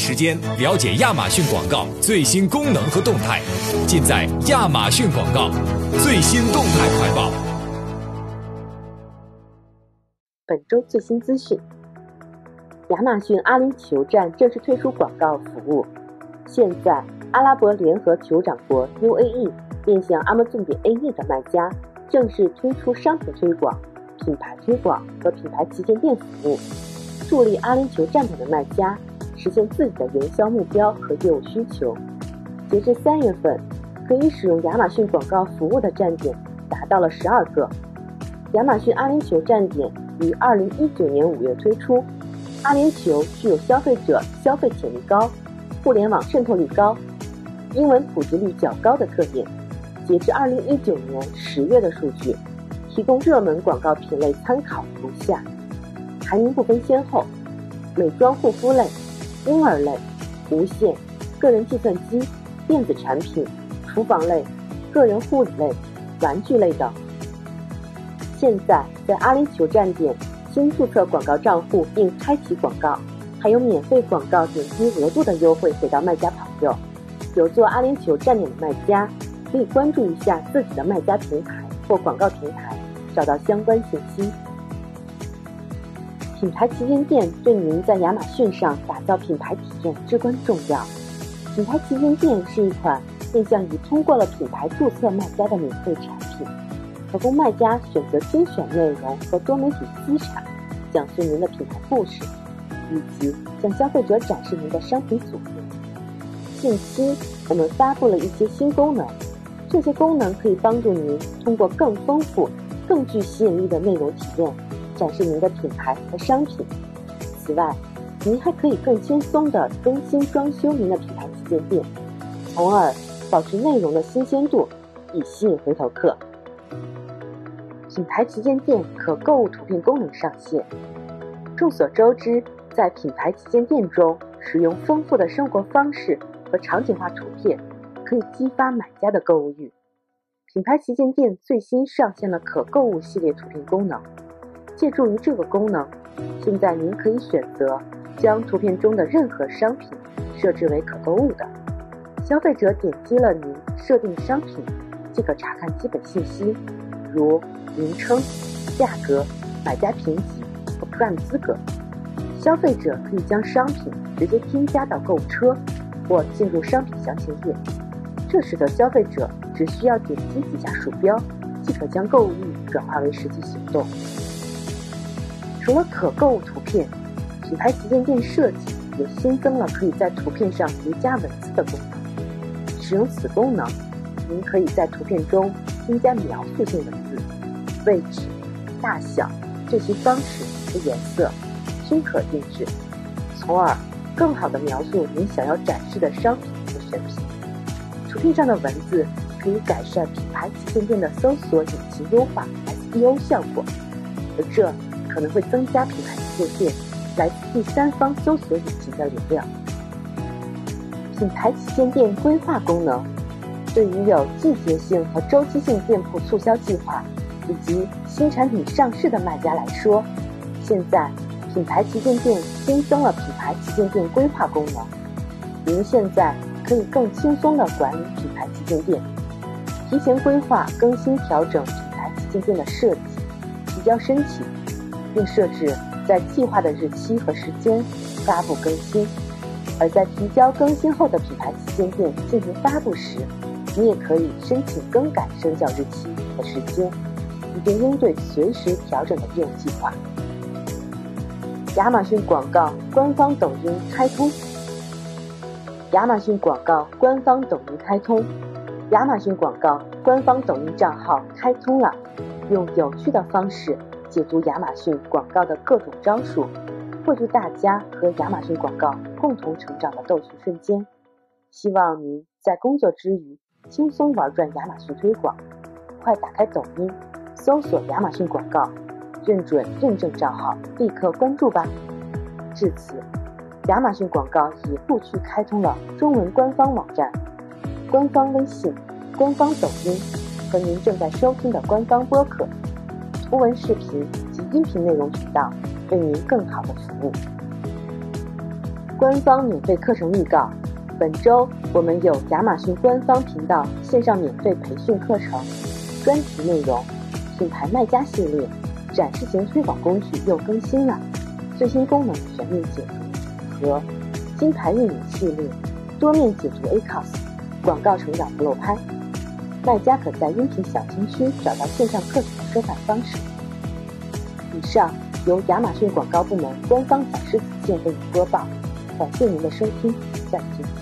时间了解亚马逊广告最新功能和动态，尽在亚马逊广告最新动态快报。本周最新资讯：亚马逊阿联酋站正式推出广告服务。现在，阿拉伯联合酋长国 UAE 面向 Amazon 点 AE 的卖家正式推出商品推广、品牌推广和品牌旗舰店服务，助力阿联酋站点的卖家。实现自己的营销目标和业务需求。截至三月份，可以使用亚马逊广告服务的站点达到了十二个。亚马逊阿联酋站点于二零一九年五月推出。阿联酋具有消费者消费潜力高、互联网渗透率高、英文普及率较高的特点。截至二零一九年十月的数据，提供热门广告品类参考如下：排名不分先后，美妆护肤类。婴儿类、无线、个人计算机、电子产品、厨房类、个人护理类、玩具类等。现在在阿联酋站点新注册广告账户并开启广告，还有免费广告点击额度的优惠给到卖家朋友。有做阿联酋站点的卖家，可以关注一下自己的卖家平台或广告平台，找到相关信息。品牌旗舰店对您在亚马逊上打造品牌体验至关重要。品牌旗舰店是一款面向已通过了品牌注册卖家的免费产品，可供卖家选择精选内容和多媒体资产，讲述您的品牌故事，以及向消费者展示您的商品组合。近期我们发布了一些新功能，这些功能可以帮助您通过更丰富、更具吸引力的内容体验。展示您的品牌和商品。此外，您还可以更轻松地更新装修您的品牌旗舰店，从而保持内容的新鲜度，以吸引回头客。品牌旗舰店可购物图片功能上线。众所周知，在品牌旗舰店中，使用丰富的生活方式和场景化图片，可以激发买家的购物欲。品牌旗舰店最新上线了可购物系列图片功能。借助于这个功能，现在您可以选择将图片中的任何商品设置为可购物的。消费者点击了您设定商品，即可查看基本信息，如名称、价格、买家评级和 Prime 资格。消费者可以将商品直接添加到购物车，或进入商品详情页。这使得消费者只需要点击几下鼠标，即可将购物欲转化为实际行动。除了可购物图片，品牌旗舰店设计也新增了可以在图片上叠加文字的功能。使用此功能，您可以在图片中添加描述性文字，位置、大小、这些方式和颜色均可定制，从而更好地描述您想要展示的商品和选品。图片上的文字可以改善品牌旗舰店的搜索引擎优化 （SEO） 效果，而这。可能会增加品牌旗舰店来自第三方搜索引擎的流量。品牌旗舰店规划功能，对于有季节性和周期性店铺促销计划以及新产品上市的卖家来说，现在品牌旗舰店新增了品牌旗舰店规划功能。您现在可以更轻松地管理品牌旗舰店，提前规划、更新、调整品牌旗舰店的设计，提交申请。并设置在计划的日期和时间发布更新，而在提交更新后的品牌旗舰店进行发布时，你也可以申请更改生效日期和时间，以便应对随时调整的业务计划。亚马逊广告官方抖音开通。亚马逊广告官方抖音开通，亚马逊广告官方抖音账号开通了，用有趣的方式。解读亚马逊广告的各种招数，汇聚大家和亚马逊广告共同成长的逗趣瞬间。希望您在工作之余轻松玩转亚马逊推广。快打开抖音，搜索亚马逊广告，认准认证账号，立刻关注吧。至此，亚马逊广告已陆续开通了中文官方网站、官方微信、官方抖音和您正在收听的官方播客。图文、视频及音频内容渠道，为您更好的服务。官方免费课程预告：本周我们有亚马逊官方频道线上免费培训课程，专题内容：品牌卖家系列展示型推广工具又更新了，最新功能全面解读和金牌运营系列多面解读 ACOS 广告成长不漏拍。卖家可在音频小程区找到线上课程的收款方式。以上由亚马逊广告部门官方展示组件为您播报，感谢您的收听，再见。